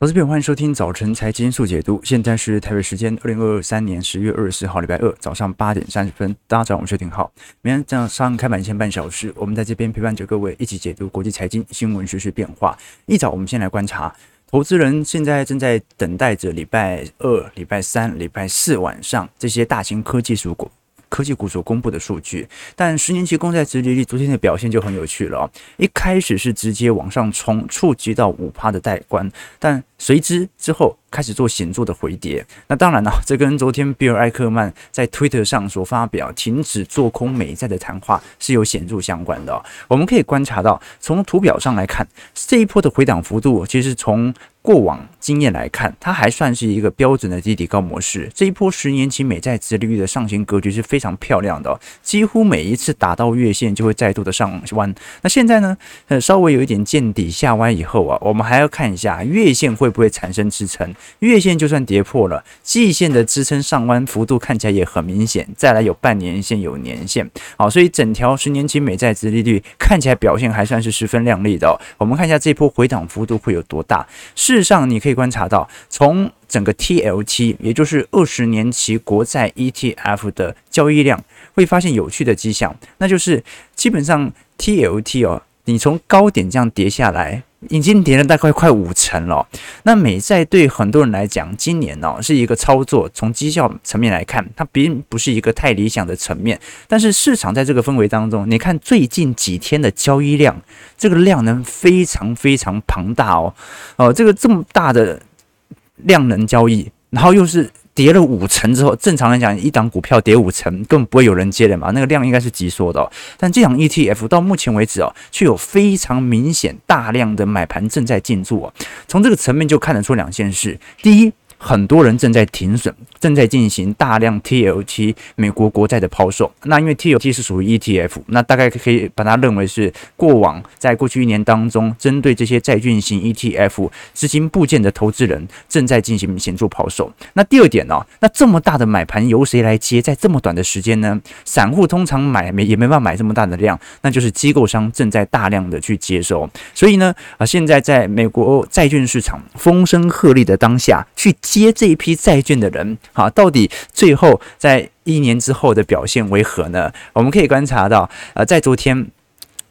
投资朋友，欢迎收听早晨财经速解读。现在是台北时间二零二三年十月二十四号，礼拜二早上八点三十分。大家早上好，我是廷浩。每天早上开盘前半小时，我们在这边陪伴着各位一起解读国际财经新闻、时事变化。一早，我们先来观察，投资人现在正在等待着礼拜二、礼拜三、礼拜四晚上这些大型科技股股。科技股所公布的数据，但十年期公债殖利率昨天的表现就很有趣了，一开始是直接往上冲，触及到五趴的带关，但随之之后开始做显著的回跌。那当然了，这跟昨天比尔艾克曼在推特上所发表停止做空美债的谈话是有显著相关的。我们可以观察到，从图表上来看，这一波的回档幅度，其实从过往经验来看，它还算是一个标准的低底高模式。这一波十年期美债殖利率的上行格局是非常漂亮的，几乎每一次打到月线就会再度的上弯。那现在呢，呃，稍微有一点见底下弯以后啊，我们还要看一下月线会不会产生支撑。月线就算跌破了，季线的支撑上弯幅度看起来也很明显。再来有半年线，有年线，好，所以整条十年期美债殖利率看起来表现还算是十分亮丽的。我们看一下这波回档幅度会有多大。是。事实上，你可以观察到，从整个 TLT，也就是二十年期国债 ETF 的交易量，会发现有趣的迹象，那就是基本上 TLT 哦，你从高点这样跌下来，已经跌了大概快五成了。那美债对很多人来讲，今年哦是一个操作，从绩效层面来看，它并不是一个太理想的层面。但是市场在这个氛围当中，你看最近几天的交易量。这个量能非常非常庞大哦，哦，这个这么大的量能交易，然后又是跌了五成之后，正常来讲，一档股票跌五成，根本不会有人接的嘛，那个量应该是急缩的。但这场 ETF 到目前为止哦，却有非常明显大量的买盘正在进驻哦。从这个层面就看得出两件事：第一，很多人正在停损，正在进行大量 TLT 美国国债的抛售。那因为 TLT 是属于 ETF，那大概可以把它认为是过往在过去一年当中，针对这些债券型 ETF 资金部件的投资人正在进行显著抛售。那第二点呢、哦？那这么大的买盘由谁来接？在这么短的时间呢？散户通常买没也没办法买这么大的量，那就是机构商正在大量的去接收。所以呢，啊，现在在美国债券市场风声鹤唳的当下，去。接这一批债券的人，好，到底最后在一年之后的表现为何呢？我们可以观察到，呃，在昨天，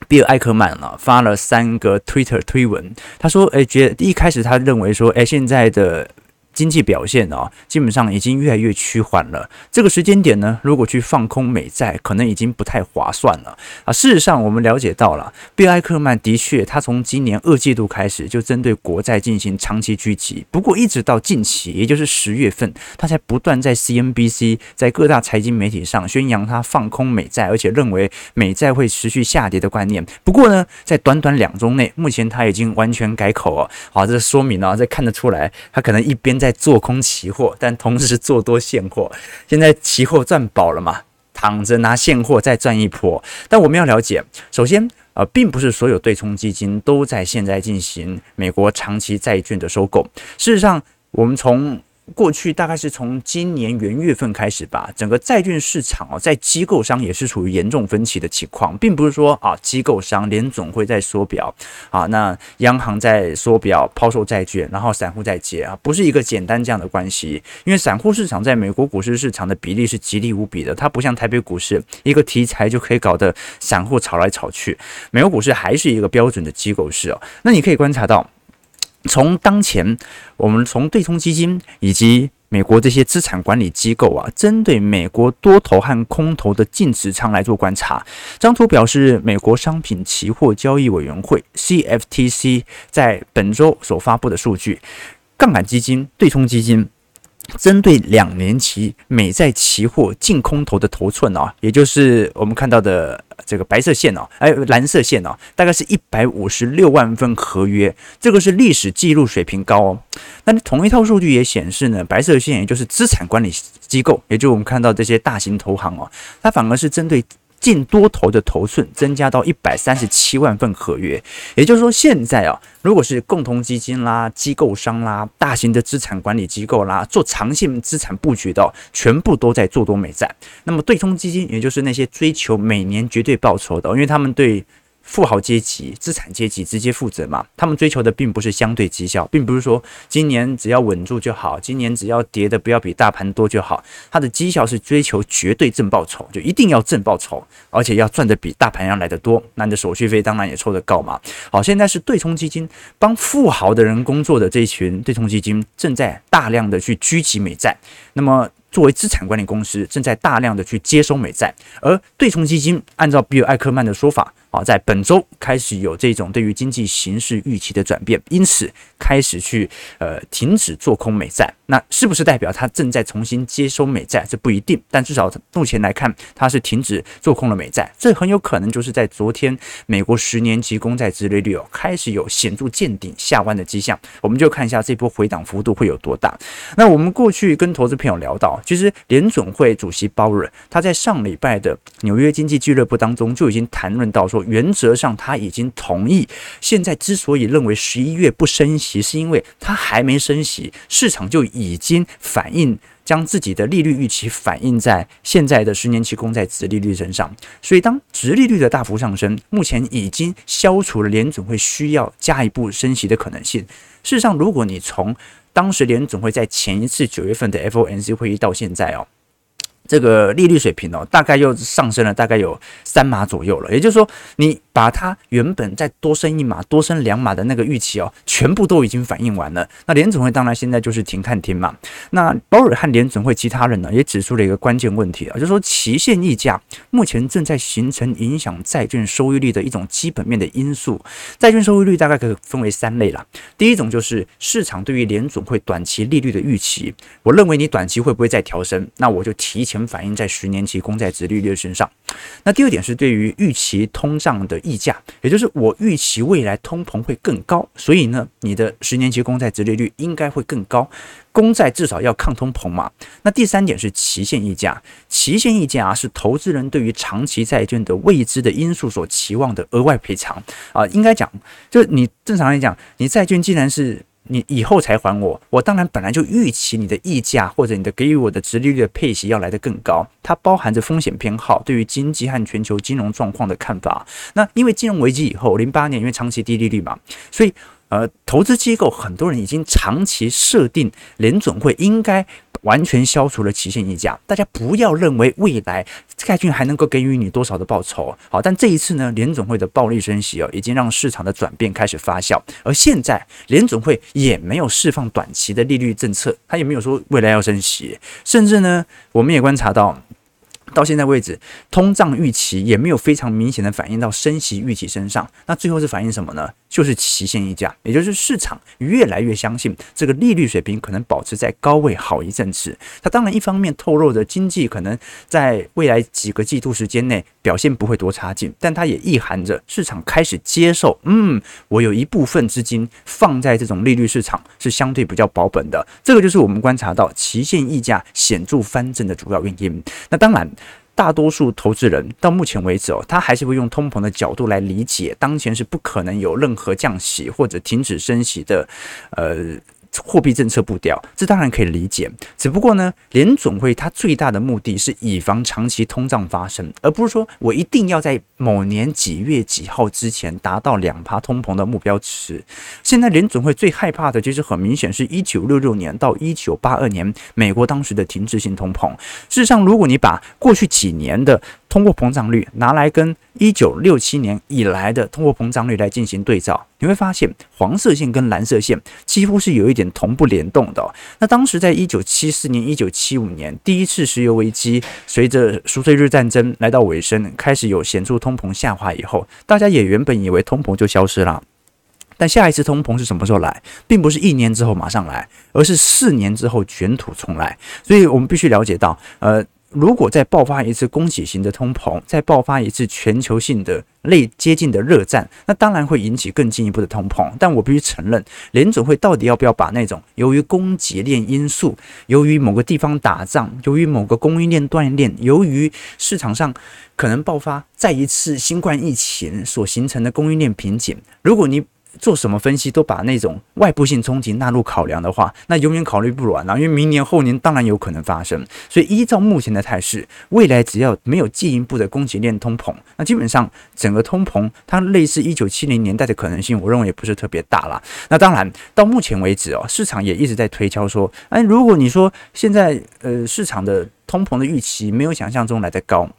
比尔艾克曼了发了三个 Twitter 推文，他说，诶，觉得一开始他认为说，诶，现在的。经济表现哦，基本上已经越来越趋缓了。这个时间点呢，如果去放空美债，可能已经不太划算了啊。事实上，我们了解到了，比尔艾克曼的确，他从今年二季度开始就针对国债进行长期狙击。不过，一直到近期，也就是十月份，他才不断在 CNBC 在各大财经媒体上宣扬他放空美债，而且认为美债会持续下跌的观念。不过呢，在短短两周内，目前他已经完全改口哦。好，这说明啊，这看得出来，他可能一边在。在做空期货，但同时做多现货。现在期货赚饱了嘛，躺着拿现货再赚一波。但我们要了解，首先，呃，并不是所有对冲基金都在现在进行美国长期债券的收购。事实上，我们从过去大概是从今年元月份开始吧，整个债券市场哦，在机构商也是处于严重分歧的情况，并不是说啊，机构商联总会在缩表啊，那央行在缩表抛售债券，然后散户在接啊，不是一个简单这样的关系。因为散户市场在美国股市市场的比例是极力无比的，它不像台北股市一个题材就可以搞得散户炒来炒去，美国股市还是一个标准的机构市哦。那你可以观察到。从当前，我们从对冲基金以及美国这些资产管理机构啊，针对美国多头和空头的净持仓来做观察。张图表示美国商品期货交易委员会 （CFTC） 在本周所发布的数据，杠杆基金、对冲基金。针对两年期美债期货净空头的头寸啊，也就是我们看到的这个白色线哦，哎，蓝色线哦，大概是一百五十六万份合约，这个是历史记录水平高哦。那同一套数据也显示呢，白色线也就是资产管理机构，也就是我们看到这些大型投行哦，它反而是针对。净多头的头寸增加到一百三十七万份合约，也就是说，现在啊，如果是共同基金啦、机构商啦、大型的资产管理机构啦，做长线资产布局的，全部都在做多美债。那么对冲基金，也就是那些追求每年绝对报酬的，因为他们对富豪阶级、资产阶级直接负责嘛。他们追求的并不是相对绩效，并不是说今年只要稳住就好，今年只要跌的不要比大盘多就好。他的绩效是追求绝对正报酬，就一定要正报酬，而且要赚的比大盘要来得多。那你的手续费当然也抽得高嘛。好，现在是对冲基金帮富豪的人工作的这一群对冲基金正在大量的去狙击美债，那么。作为资产管理公司，正在大量的去接收美债，而对冲基金按照比尔艾克曼的说法。啊，在本周开始有这种对于经济形势预期的转变，因此开始去呃停止做空美债。那是不是代表它正在重新接收美债？这不一定，但至少目前来看，它是停止做空了美债。这很有可能就是在昨天美国十年期公债殖利率哦开始有显著见顶下弯的迹象。我们就看一下这波回档幅度会有多大。那我们过去跟投资朋友聊到，其实联准会主席鲍尔他在上礼拜的纽约经济俱乐部当中就已经谈论到说。原则上，他已经同意。现在之所以认为十一月不升息，是因为他还没升息，市场就已经反映将自己的利率预期反映在现在的十年期公债殖利率身上。所以，当殖利率的大幅上升，目前已经消除了联准会需要加一步升息的可能性。事实上，如果你从当时联准会在前一次九月份的 FOMC 会议到现在哦。这个利率水平哦，大概又上升了大概有三码左右了。也就是说，你把它原本再多升一码、多升两码的那个预期哦，全部都已经反映完了。那联总会当然现在就是停看停嘛。那鲍尔和联总会其他人呢，也指出了一个关键问题啊，就是说期限溢价目前正在形成影响债券收益率的一种基本面的因素。债券收益率大概可以分为三类啦。第一种就是市场对于联总会短期利率的预期，我认为你短期会不会再调升，那我就提前。反映在十年期公债殖利率身上。那第二点是对于预期通胀的溢价，也就是我预期未来通膨会更高，所以呢，你的十年期公债直利率应该会更高。公债至少要抗通膨嘛。那第三点是期限溢价，期限溢价啊是投资人对于长期债券的未知的因素所期望的额外赔偿啊。应该讲，就你正常来讲，你债券既然是。你以后才还我，我当然本来就预期你的溢价或者你的给予我的直利率的配息要来得更高，它包含着风险偏好对于经济和全球金融状况的看法。那因为金融危机以后，零八年因为长期低利率嘛，所以呃，投资机构很多人已经长期设定联准会应该。完全消除了期限溢价，大家不要认为未来债券还能够给予你多少的报酬。好，但这一次呢，联总会的暴力升息哦，已经让市场的转变开始发酵。而现在联总会也没有释放短期的利率政策，他也没有说未来要升息，甚至呢，我们也观察到。到现在为止，通胀预期也没有非常明显的反映到升息预期身上。那最后是反映什么呢？就是期限溢价，也就是市场越来越相信这个利率水平可能保持在高位好一阵子。它当然一方面透露着经济可能在未来几个季度时间内表现不会多差劲，但它也意含着市场开始接受，嗯，我有一部分资金放在这种利率市场是相对比较保本的。这个就是我们观察到期限溢价显著翻正的主要原因。那当然。大多数投资人到目前为止哦，他还是会用通膨的角度来理解，当前是不可能有任何降息或者停止升息的，呃。货币政策步调，这当然可以理解。只不过呢，联总会它最大的目的是以防长期通胀发生，而不是说我一定要在某年几月几号之前达到两趴通膨的目标值。现在联总会最害怕的，其实很明显是一九六六年到一九八二年美国当时的停滞性通膨。事实上，如果你把过去几年的通货膨胀率拿来跟一九六七年以来的通货膨胀率来进行对照，你会发现黄色线跟蓝色线几乎是有一点同步联动的。那当时在一九七四年、一九七五年第一次石油危机，随着赎罪日战争来到尾声，开始有显著通膨下滑以后，大家也原本以为通膨就消失了。但下一次通膨是什么时候来，并不是一年之后马上来，而是四年之后卷土重来。所以我们必须了解到，呃。如果再爆发一次供给型的通膨，再爆发一次全球性的类接近的热战，那当然会引起更进一步的通膨。但我必须承认，联总会到底要不要把那种由于供给链因素、由于某个地方打仗、由于某个供应链断裂、由于市场上可能爆发再一次新冠疫情所形成的供应链瓶颈，如果你做什么分析都把那种外部性冲击纳入考量的话，那永远考虑不完了。因为明年后年当然有可能发生，所以依照目前的态势，未来只要没有进一步的供给链通膨，那基本上整个通膨它类似一九七零年代的可能性，我认为也不是特别大了。那当然到目前为止哦，市场也一直在推敲说，哎，如果你说现在呃市场的通膨的预期没有想象中来得高。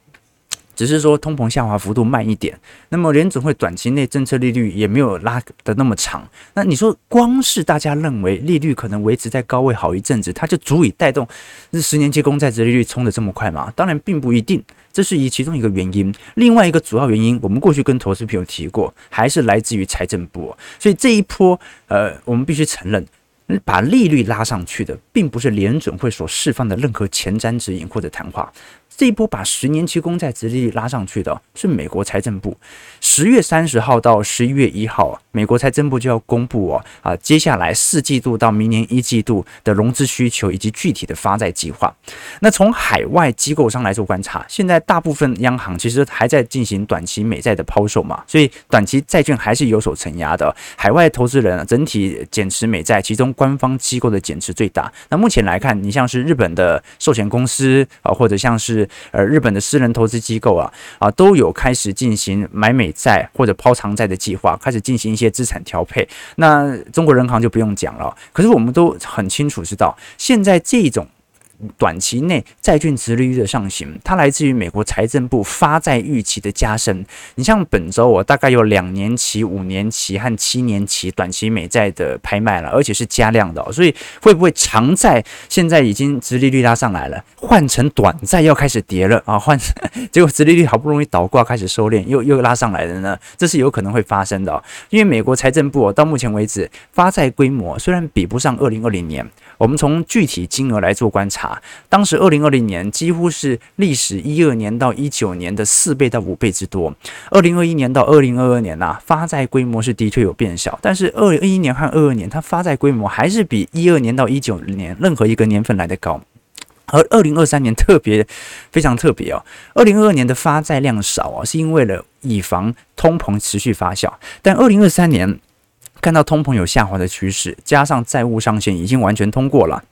只是说通膨下滑幅度慢一点，那么联准会短期内政策利率也没有拉得那么长。那你说光是大家认为利率可能维持在高位好一阵子，它就足以带动这十年期公债殖利率冲得这么快吗？当然并不一定，这是以其中一个原因。另外一个主要原因，我们过去跟投资朋友提过，还是来自于财政部。所以这一波，呃，我们必须承认，把利率拉上去的，并不是联准会所释放的任何前瞻指引或者谈话。这一波把十年期公债殖利率拉上去的是美国财政部。十月三十号到十一月一号，美国财政部就要公布哦啊，接下来四季度到明年一季度的融资需求以及具体的发债计划。那从海外机构上来做观察，现在大部分央行其实还在进行短期美债的抛售嘛，所以短期债券还是有所承压的。海外投资人，整体减持美债，其中官方机构的减持最大。那目前来看，你像是日本的寿险公司啊，或者像是呃，日本的私人投资机构啊啊，都有开始进行买美债或者抛长债的计划，开始进行一些资产调配。那中国人行就不用讲了，可是我们都很清楚知道，现在这种。短期内债券殖利率的上行，它来自于美国财政部发债预期的加深。你像本周我大概有两年期、五年期和七年期短期美债的拍卖了，而且是加量的，所以会不会长债现在已经殖利率拉上来了，换成短债要开始跌了啊？换结果殖利率好不容易倒挂开始收敛，又又拉上来了呢？这是有可能会发生的，因为美国财政部到目前为止发债规模虽然比不上二零二零年。我们从具体金额来做观察，当时二零二零年几乎是历史一二年到一九年的四倍到五倍之多。二零二一年到二零二二年呐、发债规模是的确有变小，但是二零二一年和二二年它发债规模还是比一二年到一九年任何一个年份来的高。而二零二三年特别非常特别哦，二零二二年的发债量少啊，是因为了以防通膨持续发酵，但二零二三年。看到通膨有下滑的趋势，加上债务上限已经完全通过了，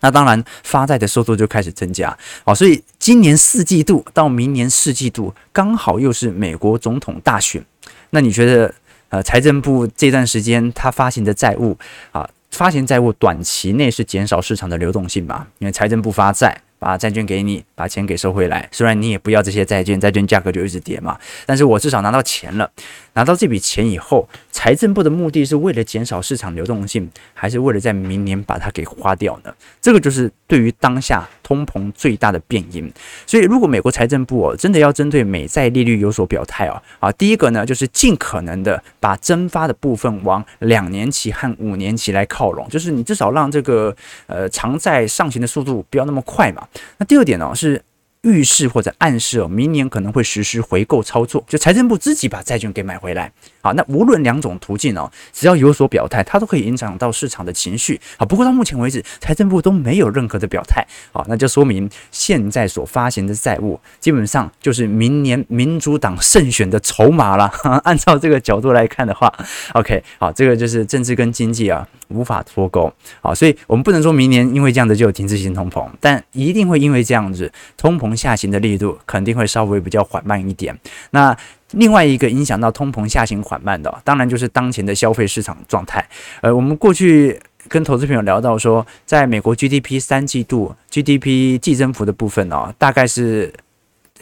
那当然发债的速度就开始增加。好，所以今年四季度到明年四季度刚好又是美国总统大选。那你觉得，呃，财政部这段时间他发行的债务啊，发行债务短期内是减少市场的流动性吧？因为财政部发债。把债券给你，把钱给收回来。虽然你也不要这些债券，债券价格就一直跌嘛。但是我至少拿到钱了。拿到这笔钱以后，财政部的目的是为了减少市场流动性，还是为了在明年把它给花掉呢？这个就是对于当下通膨最大的变因。所以，如果美国财政部哦真的要针对美债利率有所表态哦，啊，第一个呢就是尽可能的把增发的部分往两年期和五年期来靠拢，就是你至少让这个呃长债上行的速度不要那么快嘛。那第二点呢，是预示或者暗示哦，明年可能会实施回购操作，就财政部自己把债券给买回来。好，那无论两种途径哦，只要有所表态，它都可以影响到市场的情绪。好，不过到目前为止，财政部都没有任何的表态。好，那就说明现在所发行的债务基本上就是明年民主党胜选的筹码了。按照这个角度来看的话，OK，好，这个就是政治跟经济啊无法脱钩。好，所以我们不能说明年因为这样子就有停滞性通膨，但一定会因为这样子通膨下行的力度肯定会稍微比较缓慢一点。那另外一个影响到通膨下行缓慢的，当然就是当前的消费市场状态。呃，我们过去跟投资朋友聊到说，在美国 GDP 三季度 GDP 季增幅的部分呢，大概是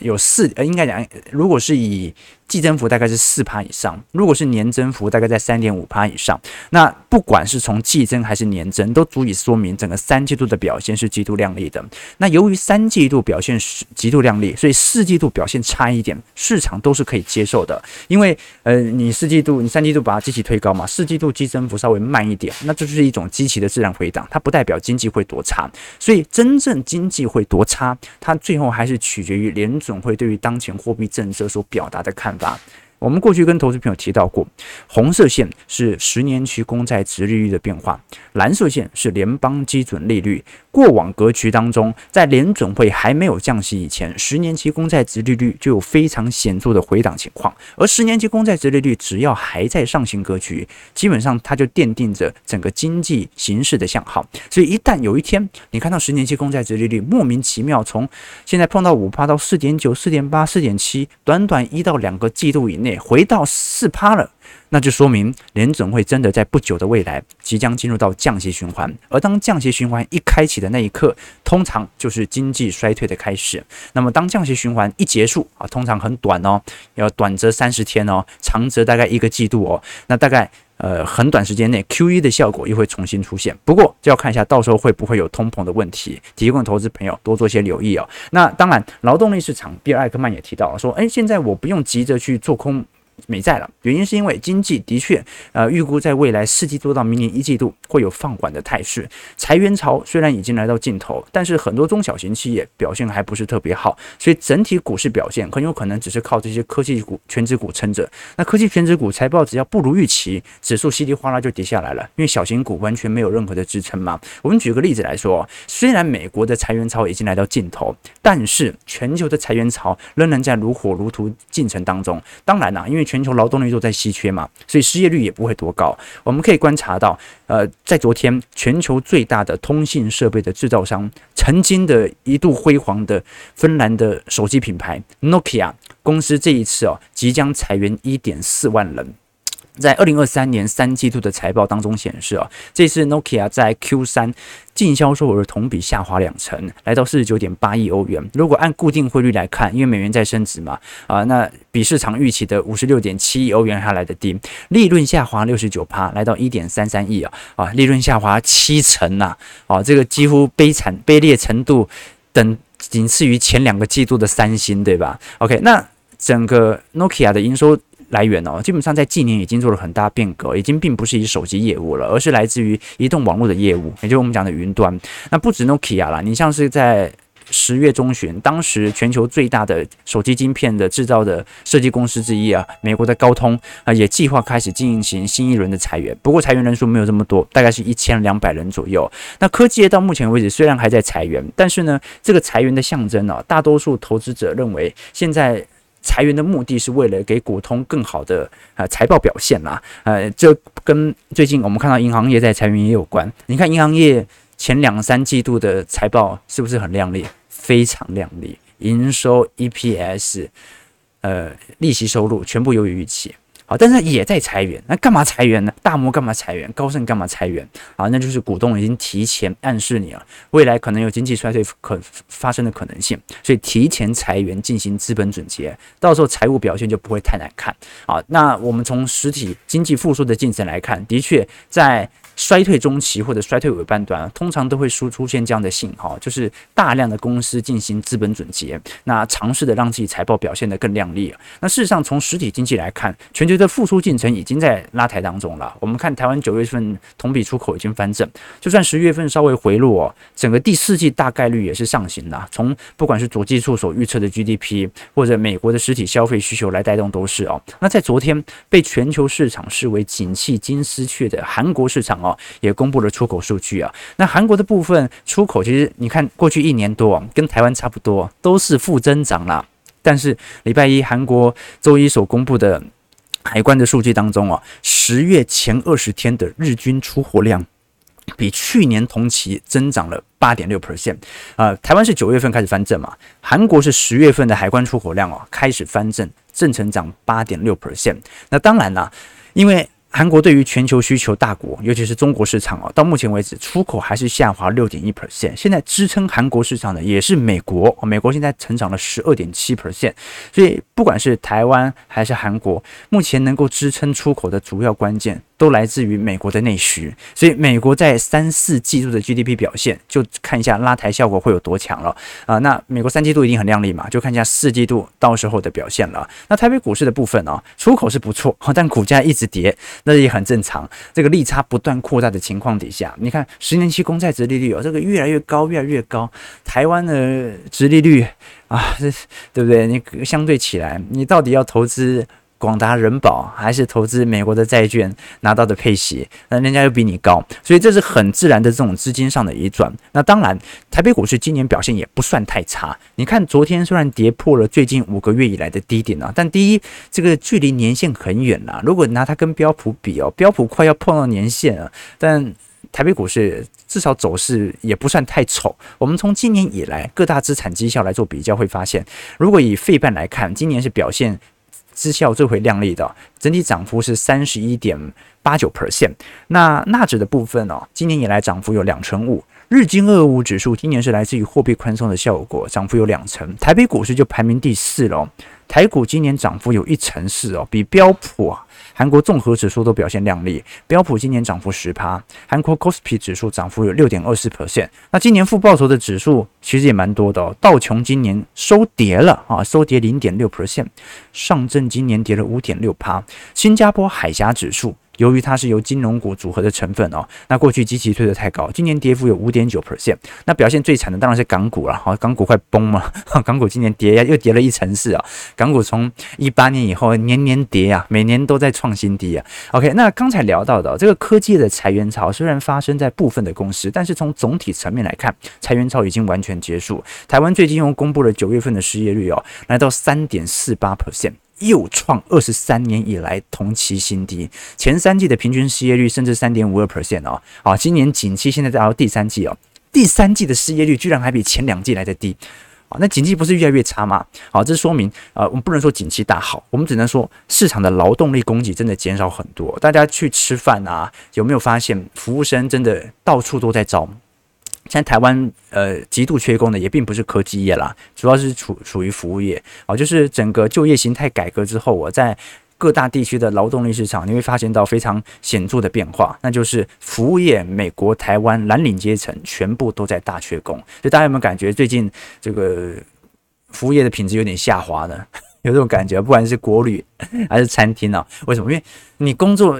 有四，呃，应该讲，如果是以季增幅大概是四趴以上，如果是年增幅大概在三点五趴以上，那不管是从季增还是年增，都足以说明整个三季度的表现是极度亮丽的。那由于三季度表现是极度亮丽，所以四季度表现差一点，市场都是可以接受的。因为呃，你四季度、你三季度把它机器推高嘛，四季度季增幅稍微慢一点，那这就是一种机器的自然回档，它不代表经济会多差。所以真正经济会多差，它最后还是取决于联准会对于当前货币政策所表达的看法答。我们过去跟投资朋友提到过，红色线是十年期公债值利率的变化，蓝色线是联邦基准利率。过往格局当中，在联准会还没有降息以前，十年期公债殖利率就有非常显著的回档情况，而十年期公债殖利率只要还在上行格局，基本上它就奠定着整个经济形势的向好。所以一旦有一天你看到十年期公债殖利率莫名其妙从现在碰到五趴到四点九、四点八、四点七，短短一到两个季度以内回到四趴了。那就说明联准会真的在不久的未来即将进入到降息循环，而当降息循环一开启的那一刻，通常就是经济衰退的开始。那么当降息循环一结束啊，通常很短哦，要短则三十天哦，长则大概一个季度哦。那大概呃很短时间内 QE 的效果又会重新出现。不过就要看一下到时候会不会有通膨的问题，提供投资朋友多做些留意哦。那当然，劳动力市场，比尔艾克曼也提到说，诶，现在我不用急着去做空。美债了，原因是因为经济的确，呃，预估在未来四季度到明年一季度会有放缓的态势。裁员潮虽然已经来到尽头，但是很多中小型企业表现还不是特别好，所以整体股市表现很有可能只是靠这些科技股、全职股撑着。那科技全职股财报只要不如预期，指数稀里哗啦就跌下来了，因为小型股完全没有任何的支撑嘛。我们举个例子来说，虽然美国的裁员潮已经来到尽头，但是全球的裁员潮仍然在如火如荼进程当中。当然啦，因为全球劳动力都在稀缺嘛，所以失业率也不会多高。我们可以观察到，呃，在昨天，全球最大的通信设备的制造商，曾经的一度辉煌的芬兰的手机品牌 Nokia 公司，这一次哦，即将裁员一点四万人。在二零二三年三季度的财报当中显示啊，这次 Nokia 在 Q 三净销售额同比下滑两成，来到四十九点八亿欧元。如果按固定汇率来看，因为美元在升值嘛，啊，那比市场预期的五十六点七亿欧元还来得低。利润下滑六十九趴，来到一点三三亿啊，啊，利润下滑七成呐，啊，这个几乎悲惨卑劣程度等仅次于前两个季度的三星，对吧？OK，那整个 Nokia 的营收。来源哦，基本上在近年已经做了很大变革，已经并不是以手机业务了，而是来自于移动网络的业务，也就是我们讲的云端。那不止 Nokia 啦，你像是在十月中旬，当时全球最大的手机晶片的制造的设计公司之一啊，美国的高通啊，也计划开始进行新一轮的裁员。不过裁员人数没有这么多，大概是一千两百人左右。那科技业到目前为止虽然还在裁员，但是呢，这个裁员的象征啊，大多数投资者认为现在。裁员的目的是为了给股通更好的呃财报表现啦，呃，这跟最近我们看到银行业在裁员也有关。你看银行业前两三季度的财报是不是很靓丽？非常靓丽，营收、EPS、呃，利息收入全部优于预期。好，但是也在裁员，那干嘛裁员呢？大摩干嘛裁员？高盛干嘛裁员？好，那就是股东已经提前暗示你了，未来可能有经济衰退可发生的可能性，所以提前裁员进行资本总结，到时候财务表现就不会太难看。好，那我们从实体经济复苏的进程来看，的确在。衰退中期或者衰退尾半段，通常都会出出现这样的信号，就是大量的公司进行资本准结，那尝试的让自己财报表现得更亮丽。那事实上，从实体经济来看，全球的复苏进程已经在拉抬当中了。我们看台湾九月份同比出口已经翻正，就算十月份稍微回落，整个第四季大概率也是上行的。从不管是主计处所预测的 GDP，或者美国的实体消费需求来带动都是哦。那在昨天被全球市场视为景气金丝雀的韩国市场哦。也公布了出口数据啊，那韩国的部分出口其实你看过去一年多啊跟台湾差不多，都是负增长啦。但是礼拜一韩国周一所公布的海关的数据当中啊，十月前二十天的日均出货量比去年同期增长了八点六 percent 啊。台湾是九月份开始翻正嘛，韩国是十月份的海关出口量哦开始翻正，正成长八点六 percent。那当然啦，因为韩国对于全球需求大国，尤其是中国市场哦，到目前为止出口还是下滑六点一 percent。现在支撑韩国市场的也是美国，美国现在成长了十二点七 percent。所以不管是台湾还是韩国，目前能够支撑出口的主要关键。都来自于美国的内需，所以美国在三四季度的 GDP 表现，就看一下拉抬效果会有多强了啊！那美国三季度一定很亮丽嘛，就看一下四季度到时候的表现了。那台北股市的部分啊，出口是不错，但股价一直跌，那也很正常。这个利差不断扩大的情况底下，你看十年期公债殖利率哦，这个越来越高，越来越高。台湾的殖利率啊，这对不对？你相对起来，你到底要投资？广达、人保，还是投资美国的债券拿到的配息，那人家又比你高，所以这是很自然的这种资金上的移转。那当然，台北股市今年表现也不算太差。你看昨天虽然跌破了最近五个月以来的低点啊，但第一，这个距离年线很远了。如果拿它跟标普比哦，标普快要碰到年线了，但台北股市至少走势也不算太丑。我们从今年以来各大资产绩效来做比较，会发现，如果以费半来看，今年是表现绩效最为亮丽的，整体涨幅是三十一点八九 percent。那纳指的部分哦，今年以来涨幅有两成五。日经二五指数今年是来自于货币宽松的效果，涨幅有两成。台北股市就排名第四了，台股今年涨幅有一成四哦，比标普。韩国综合指数都表现亮丽，标普今年涨幅十趴，韩国 c o s p i 指数涨幅有六点二四 percent。那今年负报酬的指数其实也蛮多的哦，道琼今年收跌了啊，收跌零点六 percent，上证今年跌了五点六趴，新加坡海峡指数。由于它是由金融股组合的成分哦，那过去基期推得太高，今年跌幅有五点九 percent。那表现最惨的当然是港股了，好，港股快崩嘛，港股今年跌呀又跌了一成四啊。港股从一八年以后年年跌啊，每年都在创新低啊。OK，那刚才聊到的这个科技的裁员潮虽然发生在部分的公司，但是从总体层面来看，裁员潮已经完全结束。台湾最近又公布了九月份的失业率哦，来到三点四八 percent。又创二十三年以来同期新低，前三季的平均失业率甚至三点五二 percent 哦，好，今年景气现在在到第三季哦，第三季的失业率居然还比前两季来得低，啊，那景气不是越来越差吗？好，这说明呃，我们不能说景气大好，我们只能说市场的劳动力供给真的减少很多。大家去吃饭啊，有没有发现服务生真的到处都在招？现在台湾呃极度缺工的也并不是科技业啦，主要是处属于服务业哦，就是整个就业形态改革之后，我在各大地区的劳动力市场，你会发现到非常显著的变化，那就是服务业，美国、台湾蓝领阶层全部都在大缺工，所以大家有没有感觉最近这个服务业的品质有点下滑呢？有这种感觉，不管是国旅 还是餐厅啊？为什么？因为你工作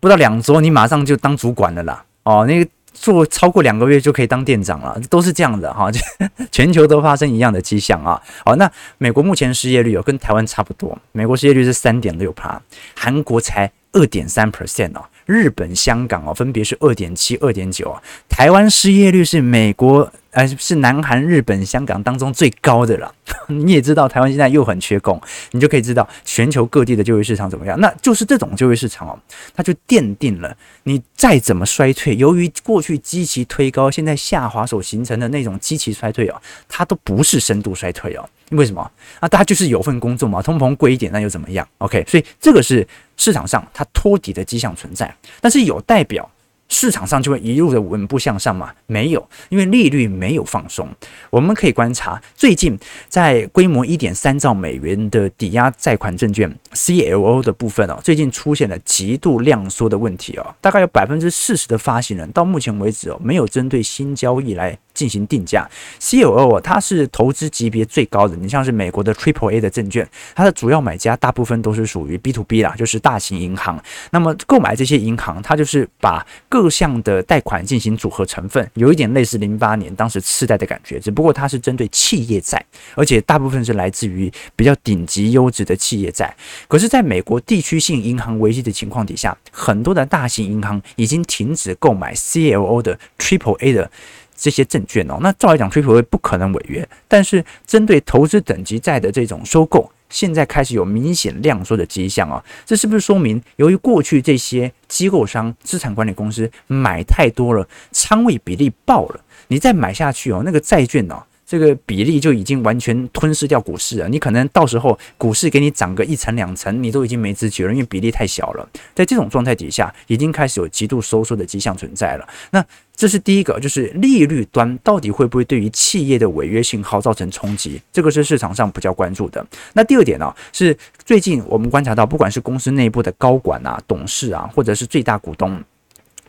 不到两周，你马上就当主管了啦，哦，那个。做超过两个月就可以当店长了，都是这样的哈，全球都发生一样的迹象啊。好，那美国目前失业率有跟台湾差不多，美国失业率是三点六帕，韩国才二点三 percent 哦，日本、香港哦分别是二点七、二点九，台湾失业率是美国。呃，是南韩、日本、香港当中最高的了。你也知道，台湾现在又很缺工，你就可以知道全球各地的就业市场怎么样。那就是这种就业市场哦，它就奠定了你再怎么衰退，由于过去积极推高，现在下滑所形成的那种积极衰退哦，它都不是深度衰退哦。为什么？啊，大家就是有份工作嘛，通膨贵一点那又怎么样？OK，所以这个是市场上它托底的迹象存在，但是有代表。市场上就会一路的稳步向上嘛？没有，因为利率没有放松。我们可以观察，最近在规模一点三兆美元的抵押贷款证券 CLO 的部分哦，最近出现了极度量缩的问题哦，大概有百分之四十的发行人到目前为止哦，没有针对新交易来进行定价。CLO 它是投资级别最高的，你像是美国的 Triple A 的证券，它的主要买家大部分都是属于 B to B 啦，就是大型银行。那么购买这些银行，它就是把各项的贷款进行组合成分，有一点类似零八年当时次贷的感觉，只不过它是针对企业债，而且大部分是来自于比较顶级优质的企业债。可是，在美国地区性银行危机的情况底下，很多的大型银行已经停止购买 CLO 的 Triple A 的这些证券哦。那照来讲，Triple A 不可能违约，但是针对投资等级债的这种收购。现在开始有明显量缩的迹象啊，这是不是说明由于过去这些机构商、资产管理公司买太多了，仓位比例爆了，你再买下去哦，那个债券哦，这个比例就已经完全吞噬掉股市了。你可能到时候股市给你涨个一层两层，你都已经没知觉了，因为比例太小了。在这种状态底下，已经开始有极度收缩的迹象存在了。那这是第一个，就是利率端到底会不会对于企业的违约信号造成冲击？这个是市场上比较关注的。那第二点呢、是最近我们观察到，不管是公司内部的高管啊、董事啊，或者是最大股东。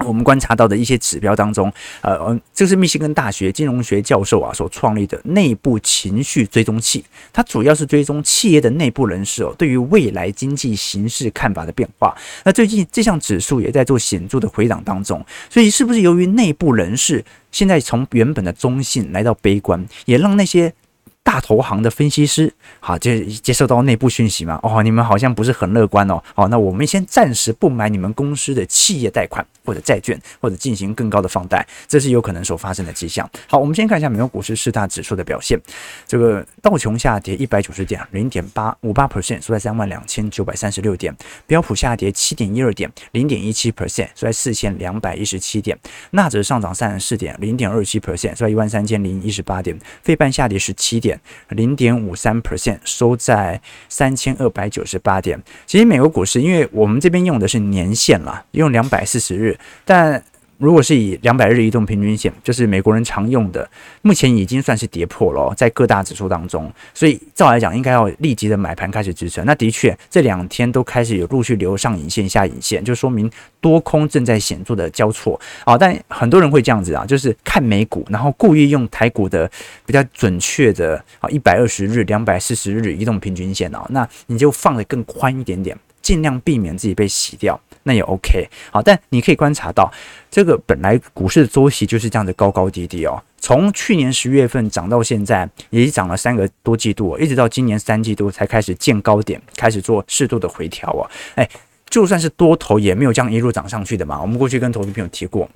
我们观察到的一些指标当中，呃，这是密歇根大学金融学教授啊所创立的内部情绪追踪器，它主要是追踪企业的内部人士哦对于未来经济形势看法的变化。那最近这项指数也在做显著的回档当中，所以是不是由于内部人士现在从原本的中性来到悲观，也让那些大投行的分析师，好，接接受到内部讯息嘛，哦，你们好像不是很乐观哦，好，那我们先暂时不买你们公司的企业贷款或者债券，或者进行更高的放贷，这是有可能所发生的迹象。好，我们先看一下美国股市四大指数的表现，这个道琼下跌一百九十点，零点八五八 percent，收在三万两千九百三十六点；标普下跌七点一二点，零点一七 percent，收在四千两百一十七点；纳指上涨三十四点，零点二七 percent，收在一万三千零一十八点；费半下跌十七点。零点五三 percent 收在三千二百九十八点。其实美国股市，因为我们这边用的是年限啦，用两百四十日，但。如果是以两百日移动平均线，就是美国人常用的，目前已经算是跌破了，在各大指数当中，所以照来讲，应该要立即的买盘开始支撑。那的确，这两天都开始有陆续留上影线、下影线，就说明多空正在显著的交错啊。但很多人会这样子啊，就是看美股，然后故意用台股的比较准确的啊一百二十日、两百四十日移动平均线啊，那你就放得更宽一点点，尽量避免自己被洗掉。那也 OK，好，但你可以观察到，这个本来股市的周期就是这样的高高低低哦。从去年十月份涨到现在，也涨了三个多季度，一直到今年三季度才开始见高点，开始做适度的回调哦。哎，就算是多头也没有这样一路涨上去的嘛。我们过去跟投资朋友提过，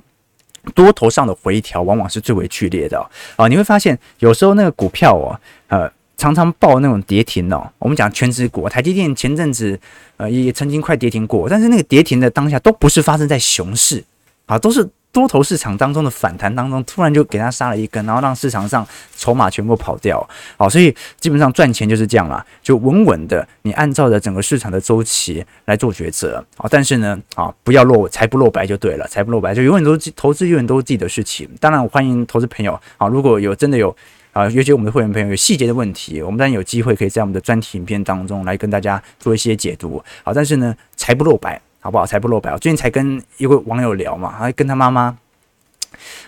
多头上的回调往往是最为剧烈的啊。你会发现有时候那个股票哦，呃。常常报那种跌停哦，我们讲全值股，台积电前阵子呃也曾经快跌停过，但是那个跌停的当下都不是发生在熊市啊，都是多头市场当中的反弹当中，突然就给它杀了一根，然后让市场上筹码全部跑掉，好，所以基本上赚钱就是这样啦，就稳稳的，你按照着整个市场的周期来做抉择啊，但是呢啊，不要落财不露白就对了，财不露白就永远都是投资永远都是自己的事情，当然我欢迎投资朋友啊，如果有真的有。啊，尤其我们的会员朋友有细节的问题，我们当然有机会可以在我们的专题影片当中来跟大家做一些解读。好，但是呢，财不露白，好不好？财不露白。我最近才跟一位网友聊嘛，还跟他妈妈，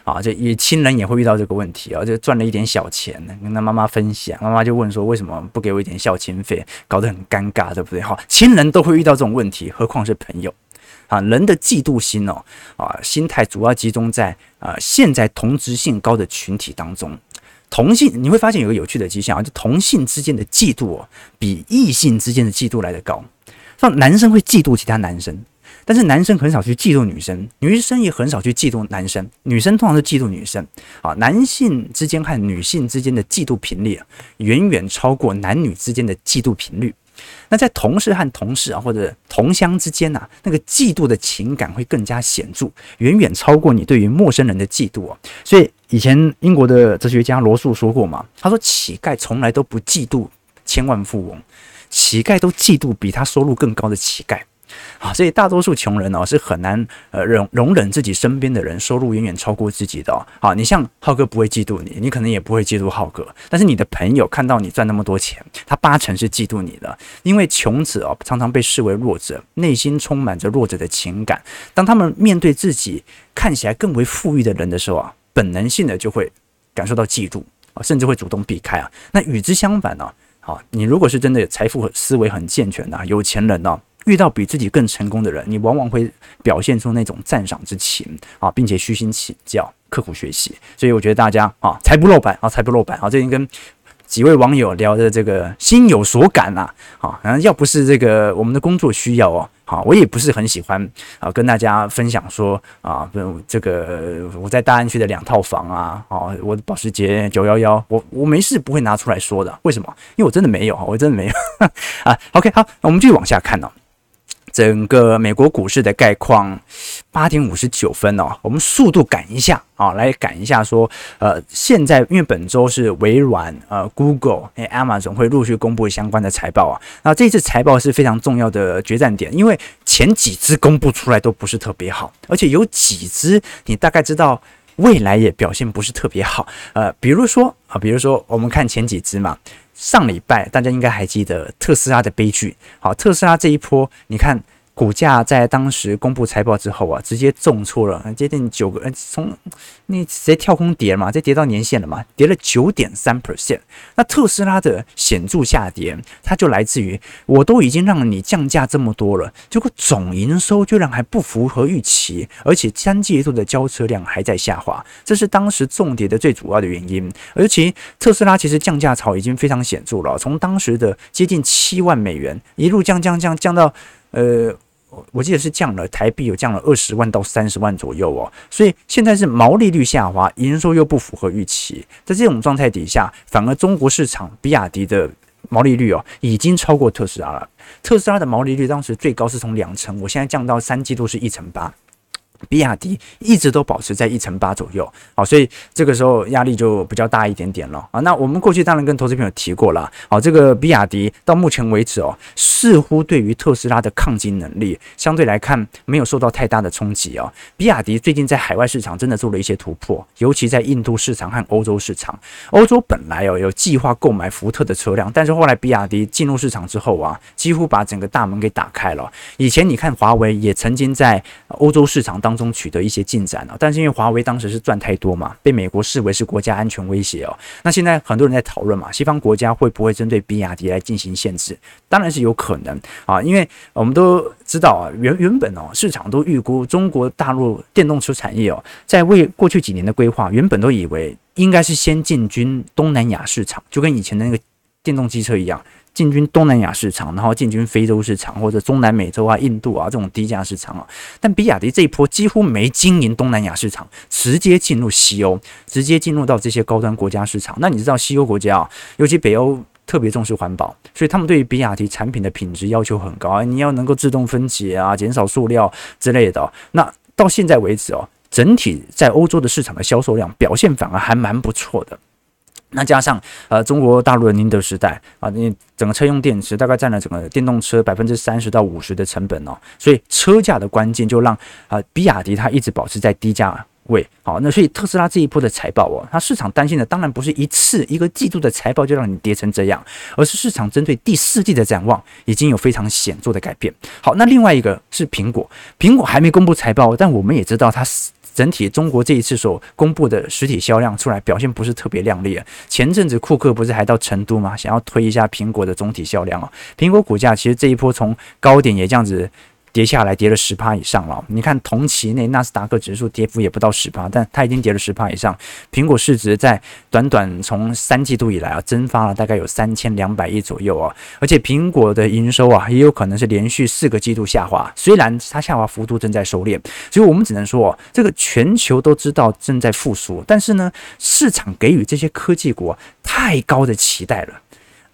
啊，这也亲人也会遇到这个问题啊，就赚了一点小钱呢，跟他妈妈分享，妈妈就问说，为什么不给我一点孝亲费？搞得很尴尬，对不对？好，亲人都会遇到这种问题，何况是朋友啊？人的嫉妒心哦，啊，心态主要集中在啊，现在同质性高的群体当中。同性你会发现有个有趣的迹象啊，就同性之间的嫉妒哦，比异性之间的嫉妒来得高。像男生会嫉妒其他男生，但是男生很少去嫉妒女生，女生也很少去嫉妒男生，女生通常是嫉妒女生啊。男性之间和女性之间的嫉妒频率啊，远远超过男女之间的嫉妒频率。那在同事和同事啊，或者同乡之间呐、啊，那个嫉妒的情感会更加显著，远远超过你对于陌生人的嫉妒啊。所以以前英国的哲学家罗素说过嘛，他说乞丐从来都不嫉妒千万富翁，乞丐都嫉妒比他收入更高的乞丐。啊，所以大多数穷人哦是很难呃容容忍自己身边的人收入远远超过自己的哦。好，你像浩哥不会嫉妒你，你可能也不会嫉妒浩哥，但是你的朋友看到你赚那么多钱，他八成是嫉妒你的，因为穷者哦常常被视为弱者，内心充满着弱者的情感。当他们面对自己看起来更为富裕的人的时候啊，本能性的就会感受到嫉妒啊，甚至会主动避开啊。那与之相反呢，好，你如果是真的财富和思维很健全的有钱人呢？遇到比自己更成功的人，你往往会表现出那种赞赏之情啊，并且虚心请教、刻苦学习。所以我觉得大家啊，财不露白啊，财不露白啊。最近跟几位网友聊的这个心有所感呐，啊，反正要不是这个我们的工作需要哦，好，我也不是很喜欢啊，跟大家分享说啊，这个我在大安区的两套房啊，啊，我的保时捷九幺幺，我我没事不会拿出来说的。为什么？因为我真的没有，我真的没有 啊。OK，好，那我们继续往下看呢。整个美国股市的概况，八点五十九分哦，我们速度赶一下啊，来赶一下说，呃，现在因为本周是微软、呃，Google、诶，Amazon 会陆续公布相关的财报啊，那这次财报是非常重要的决战点，因为前几只公布出来都不是特别好，而且有几只你大概知道未来也表现不是特别好，呃，比如说啊，比如说我们看前几只嘛。上礼拜大家应该还记得特斯拉的悲剧。好，特斯拉这一波，你看股价在当时公布财报之后啊，直接重挫了，接近九个，从你直接跳空跌嘛，这跌到年线了嘛，跌了九点三 percent。那特斯拉的显著下跌，它就来自于我都已经让你降价这么多了，结果总营收居然还不符合预期，而且三季度的交车量还在下滑，这是当时重跌的最主要的原因。而且特斯拉其实降价潮已经非常显著了，从当时的接近七万美元一路降降降降到呃。我记得是降了台币，有降了二十万到三十万左右哦，所以现在是毛利率下滑，营收又不符合预期，在这种状态底下，反而中国市场比亚迪的毛利率哦已经超过特斯拉了。特斯拉的毛利率当时最高是从两成，我现在降到三季度是一成八。比亚迪一直都保持在一成八左右，好，所以这个时候压力就比较大一点点了啊。那我们过去当然跟投资朋友提过了，好，这个比亚迪到目前为止哦，似乎对于特斯拉的抗击能力相对来看没有受到太大的冲击哦。比亚迪最近在海外市场真的做了一些突破，尤其在印度市场和欧洲市场。欧洲本来哦有计划购买福特的车辆，但是后来比亚迪进入市场之后啊，几乎把整个大门给打开了。以前你看华为也曾经在欧洲市场当中取得一些进展了，但是因为华为当时是赚太多嘛，被美国视为是国家安全威胁哦。那现在很多人在讨论嘛，西方国家会不会针对比亚迪来进行限制？当然是有可能啊，因为我们都知道啊，原原本哦，市场都预估中国大陆电动车产业哦，在为过去几年的规划，原本都以为应该是先进军东南亚市场，就跟以前的那个电动机车一样。进军东南亚市场，然后进军非洲市场或者中南美洲啊、印度啊这种低价市场啊。但比亚迪这一波几乎没经营东南亚市场，直接进入西欧，直接进入到这些高端国家市场。那你知道西欧国家啊，尤其北欧特别重视环保，所以他们对于比亚迪产品的品质要求很高啊，你要能够自动分解啊，减少塑料之类的。那到现在为止哦，整体在欧洲的市场的销售量表现反而还蛮不错的。那加上呃中国大陆的宁德时代啊，你整个车用电池大概占了整个电动车百分之三十到五十的成本哦，所以车价的关键就让啊比亚迪它一直保持在低价位。好，那所以特斯拉这一波的财报哦，它市场担心的当然不是一次一个季度的财报就让你跌成这样，而是市场针对第四季的展望已经有非常显著的改变。好，那另外一个是苹果，苹果还没公布财报，但我们也知道它是。整体中国这一次所公布的实体销量出来表现不是特别亮丽。前阵子库克不是还到成都吗？想要推一下苹果的总体销量啊。苹果股价其实这一波从高点也这样子。跌下来，跌了十趴以上了。你看同期内纳斯达克指数跌幅也不到十趴，但它已经跌了十趴以上。苹果市值在短短从三季度以来啊，蒸发了大概有三千两百亿左右啊。而且苹果的营收啊，也有可能是连续四个季度下滑。虽然它下滑幅度正在收敛，所以我们只能说，这个全球都知道正在复苏，但是呢，市场给予这些科技股太高的期待了，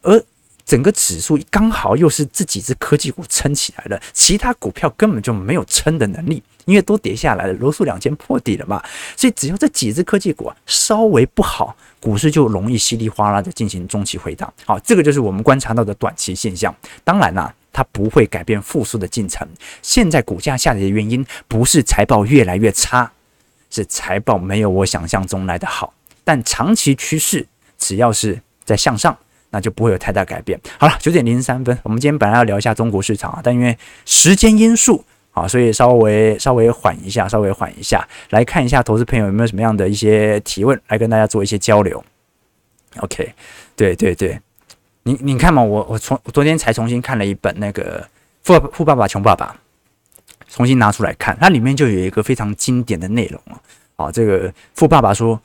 而。整个指数刚好又是这几只科技股撑起来了，其他股票根本就没有撑的能力，因为都跌下来了，罗素两千破底了嘛。所以只要这几只科技股啊稍微不好，股市就容易稀里哗啦的进行中期回档。好，这个就是我们观察到的短期现象。当然啦、它不会改变复苏的进程。现在股价下跌的原因不是财报越来越差，是财报没有我想象中来的好。但长期趋势只要是在向上。那就不会有太大改变。好了，九点零三分，我们今天本来要聊一下中国市场啊，但因为时间因素啊，所以稍微稍微缓一下，稍微缓一下，来看一下投资朋友有没有什么样的一些提问，来跟大家做一些交流。OK，对对对，你你看嘛，我我从我昨天才重新看了一本那个《富富爸爸穷爸爸》，重新拿出来看，它里面就有一个非常经典的内容啊。啊，这个富爸爸说，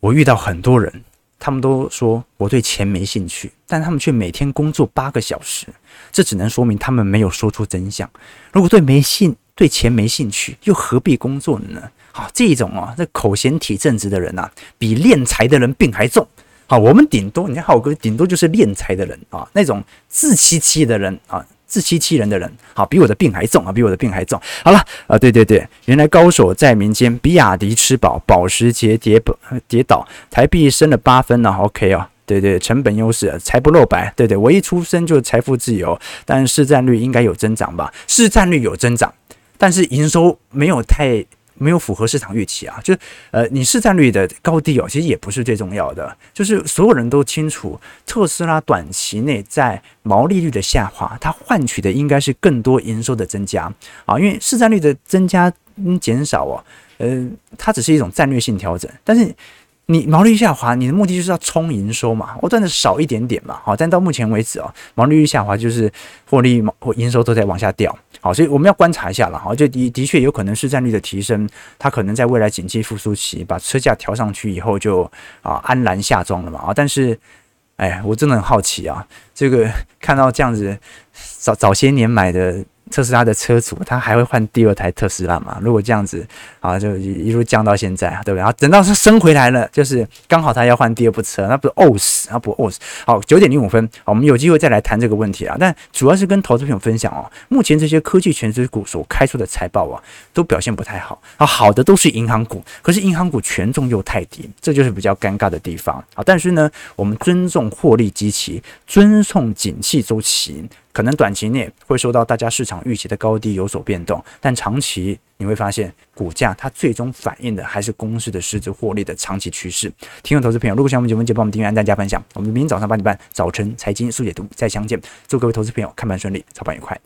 我遇到很多人。他们都说我对钱没兴趣，但他们却每天工作八个小时，这只能说明他们没有说出真相。如果对没兴对钱没兴趣，又何必工作呢？好，这一种啊，这口嫌体正直的人啊，比敛财的人病还重。好，我们顶多你看浩哥顶多就是敛财的人啊，那种自欺欺的人啊。自欺欺人的人，好，比我的病还重啊！比我的病还重。好了，啊，对对对，原来高手在民间。比亚迪吃饱，保时捷跌跌跌倒，台币升了八分呢。OK 啊，对对，成本优势，财不露白。对对，我一出生就财富自由，但是市占率应该有增长吧？市占率有增长，但是营收没有太没有符合市场预期啊。就是呃，你市占率的高低哦，其实也不是最重要的。就是所有人都清楚，特斯拉短期内在毛利率的下滑，它换取的应该是更多营收的增加啊。因为市占率的增加嗯减少哦，呃，它只是一种战略性调整，但是。你毛利率下滑，你的目的就是要冲营收嘛，我赚的少一点点嘛，好，但到目前为止哦，毛利率下滑就是获利或营收都在往下掉，好，所以我们要观察一下了，好，就的的确有可能市占率的提升，它可能在未来景气复苏期把车价调上去以后就啊安然下庄了嘛，啊，但是，哎，我真的很好奇啊，这个看到这样子早早些年买的。特斯拉的车主，他还会换第二台特斯拉吗？如果这样子啊，就一路降到现在，对不对？然后等到他升回来了，就是刚好他要换第二部车，那不是呕死，那不呕死。好，九点零五分，我们有机会再来谈这个问题啊。但主要是跟投资朋友分享哦，目前这些科技权值股所开出的财报啊，都表现不太好啊。好的都是银行股，可是银行股权重又太低，这就是比较尴尬的地方啊。但是呢，我们尊重获利基期，尊重景气周期。可能短期内会受到大家市场预期的高低有所变动，但长期你会发现股价它最终反映的还是公司的市值获利的长期趋势。听众投资朋友，如果喜欢我们节目，就帮我们订阅、按赞、加分享。我们明天早上八点半早晨财经速解读再相见。祝各位投资朋友看盘顺利，操盘愉快。